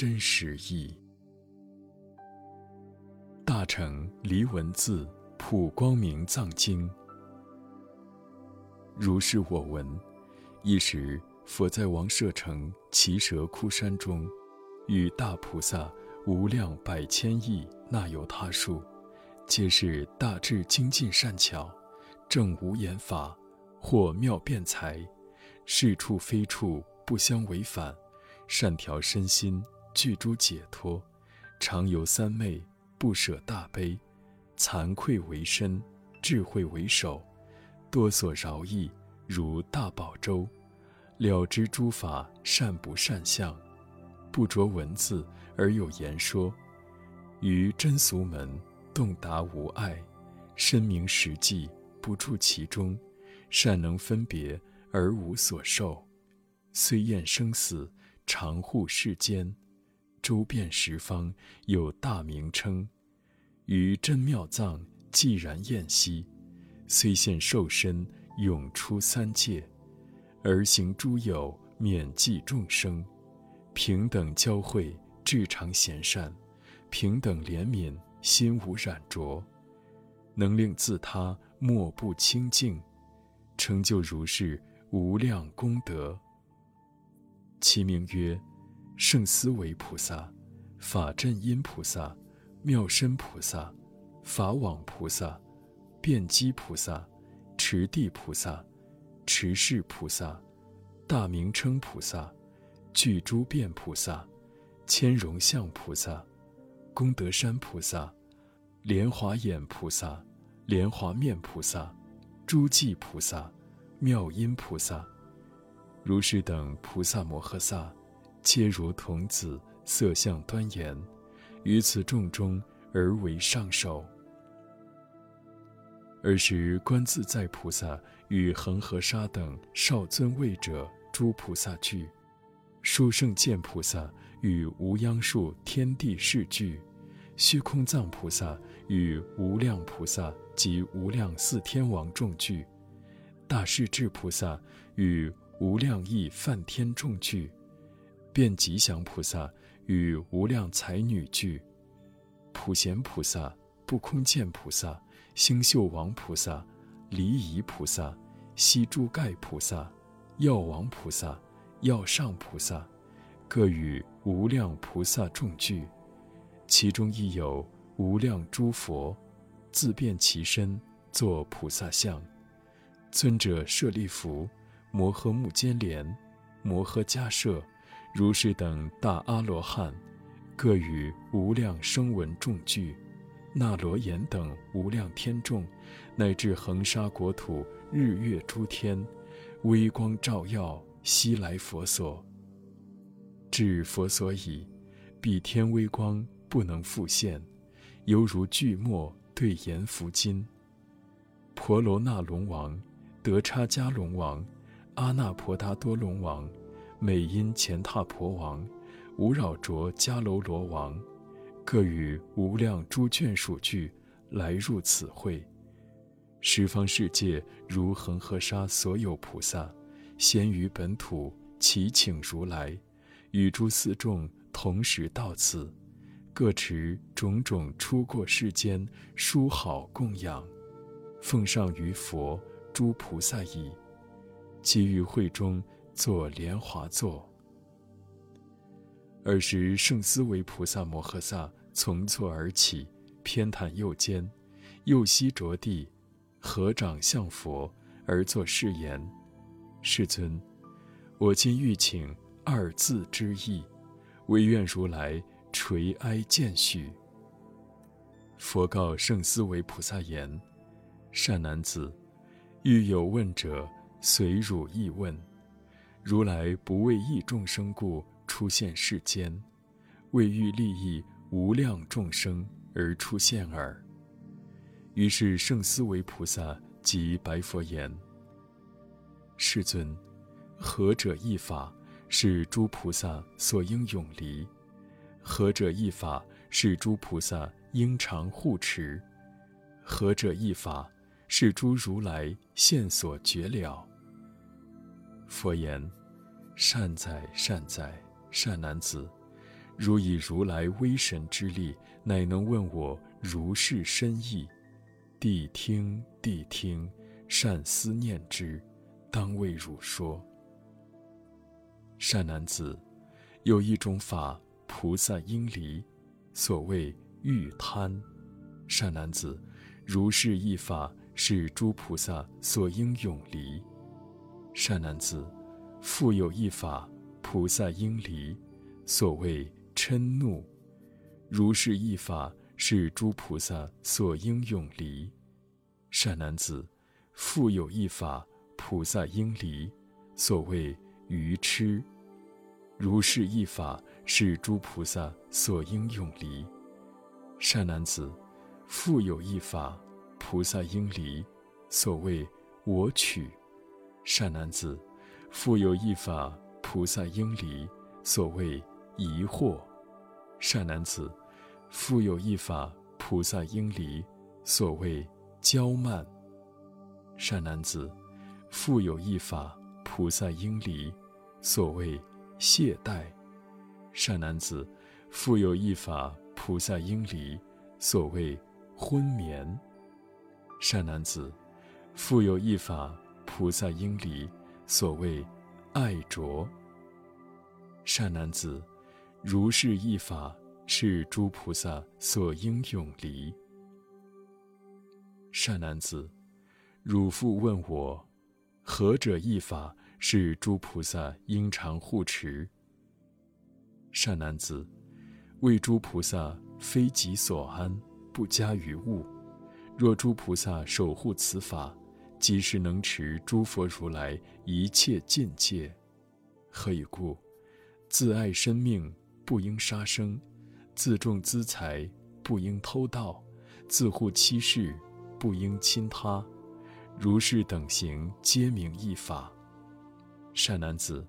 真实义。大乘离文字普光明藏经。如是我闻：一时，佛在王舍城奇蛇窟山中，与大菩萨无量百千亿那由他数。皆是大智精进善巧，正无言法，或妙辩才，是处非处不相违反，善调身心，具诸解脱，常有三昧，不舍大悲，惭愧为身，智慧为首，多所饶益，如大宝舟，了知诸法善不善相，不着文字而有言说，于真俗门。洞达无碍，深明实际，不住其中，善能分别而无所受，虽厌生死，常护世间，周遍十方有大名称，于真妙藏寂然厌息，虽现受身，永出三界，而行诸有免济众生，平等交会，至常贤善，平等怜悯。心无染浊，能令自他莫不清净，成就如是无量功德。其名曰：圣思维菩萨、法正因菩萨、妙身菩萨、法网菩萨、辩机菩萨、持地菩萨、持世菩萨、大名称菩萨、具诸变菩萨、千容相菩萨。功德山菩萨、莲华眼菩萨、莲华面菩萨、诸寂菩萨、妙音菩萨，如是等菩萨摩诃萨，皆如童子色相端严，于此众中而为上首。尔时观自在菩萨与恒河沙等少尊位者诸菩萨聚，殊胜见菩萨与无央数天地世聚。虚空藏菩萨与无量菩萨及无量四天王众聚，大势至菩萨与无量亿梵天众聚，便吉祥菩萨与无量才女聚，普贤菩萨、不空见菩萨、星宿王菩萨、离仪菩萨、悉诸盖菩萨、药王菩萨、药上菩萨，各与无量菩萨众聚。其中亦有无量诸佛，自变其身，作菩萨像。尊者舍利弗、摩诃目犍连、摩诃迦摄、如是等大阿罗汉，各与无量声闻众聚，那罗延等无量天众，乃至恒沙国土日月诸天，微光照耀，悉来佛所。至佛所已，彼天微光。不能复现，犹如巨墨对阎浮金。婆罗那龙王、德叉迦龙王、阿那婆达多龙王、美音乾闼婆王、无扰卓迦楼罗王，各与无量诸眷属俱来入此会。十方世界如恒河沙所有菩萨，先于本土祈请如来，与诸四众同时到此。各持种种出过世间殊好供养，奉上于佛诸菩萨矣。即于会中作莲华座。尔时圣思维菩萨摩诃萨从座而起，偏袒右肩，右膝着地，合掌向佛而作誓言：“世尊，我今欲请二字之意，唯愿如来。”垂哀见许。佛告圣思维菩萨言：“善男子，欲有问者，随汝意问。如来不为益众生故出现世间，为欲利益无量众生而出现耳。于是圣思维菩萨即白佛言：“世尊，何者一法是诸菩萨所应永离？何者一法是诸菩萨应常护持？何者一法是诸如来现所觉了？”佛言：“善哉，善哉，善男子！如以如来威神之力，乃能问我如是深意。”谛听，谛听，善思念之，当为汝说。善男子，有一种法，菩萨应离，所谓欲贪。善男子，如是一法，是诸菩萨所应永离。善男子，复有一法，菩萨应离，所谓嗔怒。如是一法。是诸菩萨所应永离，善男子，复有一法，菩萨应离，所谓愚痴。如是一法，是诸菩萨所应永离，善男子，复有一法，菩萨应离，所谓我取。善男子，复有一法，菩萨应离，所谓疑惑。善男子。复有一法，菩萨应离，所谓骄慢。善男子，复有一法，菩萨应离，所谓懈怠。善男子，复有一法，菩萨应离，所谓昏眠。善男子，复有一法，菩萨应离，所谓爱着。善男子，如是一法。是诸菩萨所应永离。善男子，汝父问我，何者一法是诸菩萨应常护持？善男子，为诸菩萨非己所安，不加于物。若诸菩萨守护此法，即是能持诸佛如来一切境界。何以故？自爱生命，不应杀生。自重资财，不应偷盗；自护妻室，不应侵他。如是等行，皆名一法。善男子，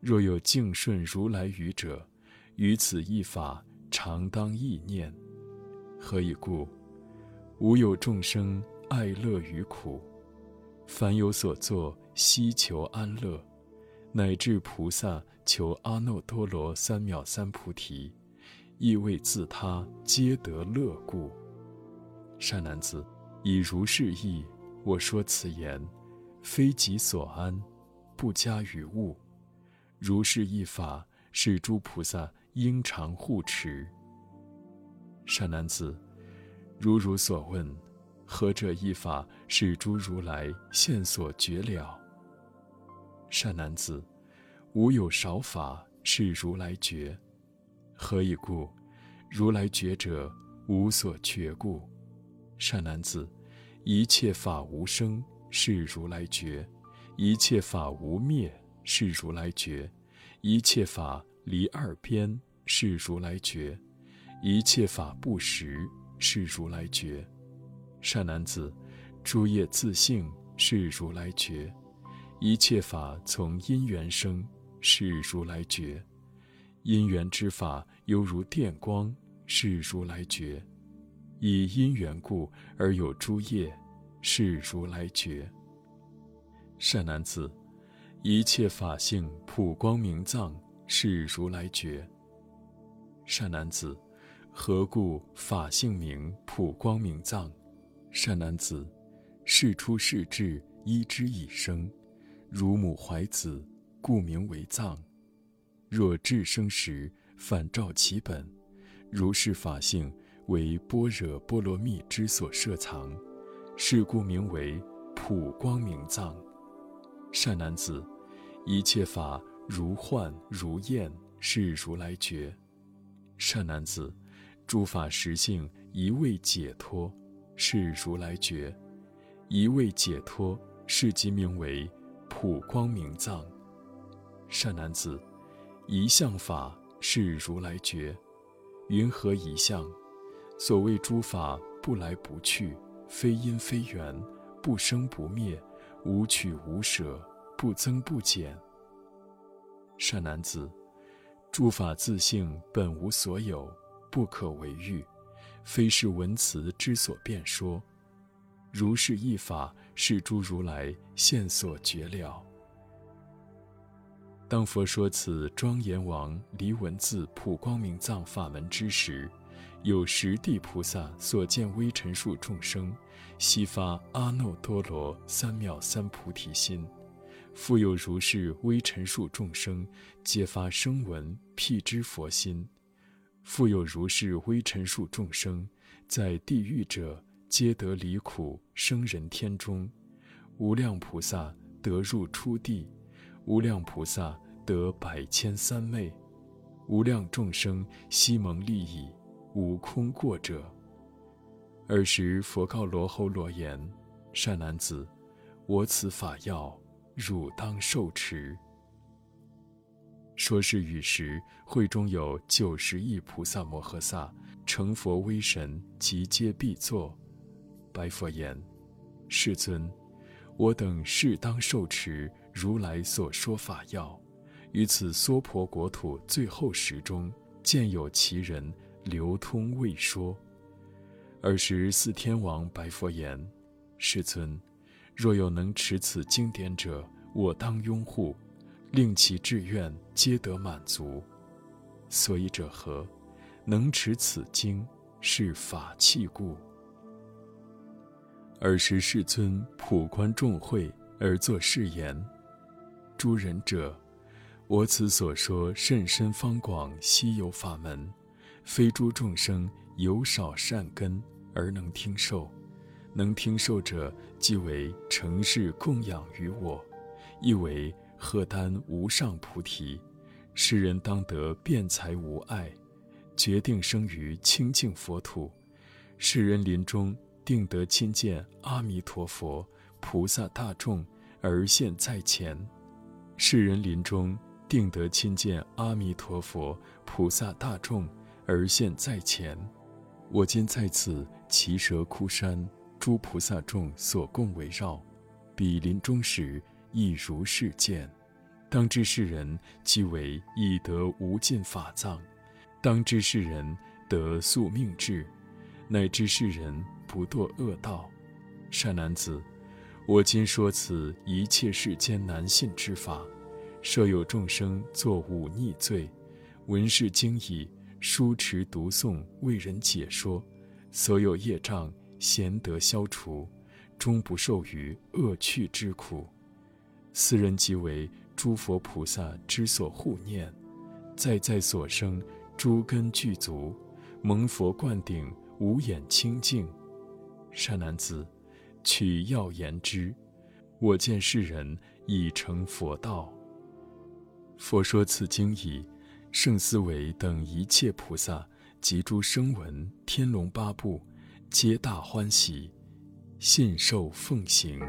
若有敬顺如来语者，于此一法，常当意念。何以故？无有众生爱乐于苦，凡有所作，希求安乐，乃至菩萨求阿耨多罗三藐三菩提。亦为自他皆得乐故。善男子，以如是意，我说此言，非己所安，不加于物。如是一法，是诸菩萨应常护持。善男子，如如所问，何者一法，是诸如来现所觉了？善男子，无有少法，是如来觉。何以故？如来觉者无所觉故。善男子，一切法无生，是如来觉；一切法无灭，是如来觉；一切法离二边，是如来觉；一切法不实，是如来觉。善男子，诸业自性，是如来觉；一切法从因缘生，是如来觉。因缘之法犹如电光，是如来觉；以因缘故而有诸业，是如来觉。善男子，一切法性普光明藏，是如来觉。善男子，何故法性名普光明藏？善男子，是出世智依之以生，如母怀子，故名为藏。若智生时，反照其本，如是法性为般若波罗蜜之所摄藏，是故名为普光明藏。善男子，一切法如幻如焰，是如来觉。善男子，诸法实性一味解脱，是如来觉。一味解脱，是即名为普光明藏。善男子。一向法是如来觉，云何一相？所谓诸法不来不去，非因非缘，不生不灭，无取无舍，不增不减。善男子，诸法自性本无所有，不可为喻，非是文辞之所辩说。如是一法，是诸如来现所觉了。当佛说此庄严王离文字普光明藏法门之时，有十地菩萨所见微尘数众生，悉发阿耨多罗三藐三菩提心；复有如是微尘数众生，皆发声闻辟支佛心；复有如是微尘数众生，在地狱者，皆得离苦生人天中；无量菩萨得入初地。无量菩萨得百千三昧，无量众生悉蒙利益，无空过者。尔时佛告罗侯罗言：“善男子，我此法要，汝当受持。”说是语时，会中有九十亿菩萨摩诃萨成佛威神，即皆必作，白佛言：“世尊，我等适当受持。”如来所说法要，于此娑婆国土最后时中，见有其人流通未说。尔时四天王白佛言：“世尊，若有能持此经典者，我当拥护，令其志愿皆得满足。所以者何？能持此经，是法器故。”尔时世尊普观众会，而作是言。诸人者，我此所说甚深方广稀有法门，非诸众生有少善根而能听受。能听受者，即为成事供养于我，亦为荷担无上菩提。世人当得辩才无碍，决定生于清净佛土。世人临终定得亲见阿弥陀佛菩萨大众而现在前。世人临终定得亲见阿弥陀佛菩萨大众而现在前，我今在此奇蛇窟山，诸菩萨众所共围绕，彼临终时亦如是见。当知世人即为已得无尽法藏，当知世人得宿命智，乃知世人不堕恶道。善男子。我今说此一切世间难信之法，设有众生作忤逆罪，闻是经已，书持读诵，为人解说，所有业障贤得消除，终不受于恶趣之苦。斯人即为诸佛菩萨之所护念，在在所生诸根具足，蒙佛灌顶，无眼清净。善男子。取药言之，我见世人已成佛道。佛说此经已，圣思维等一切菩萨及诸声闻、天龙八部，皆大欢喜，信受奉行。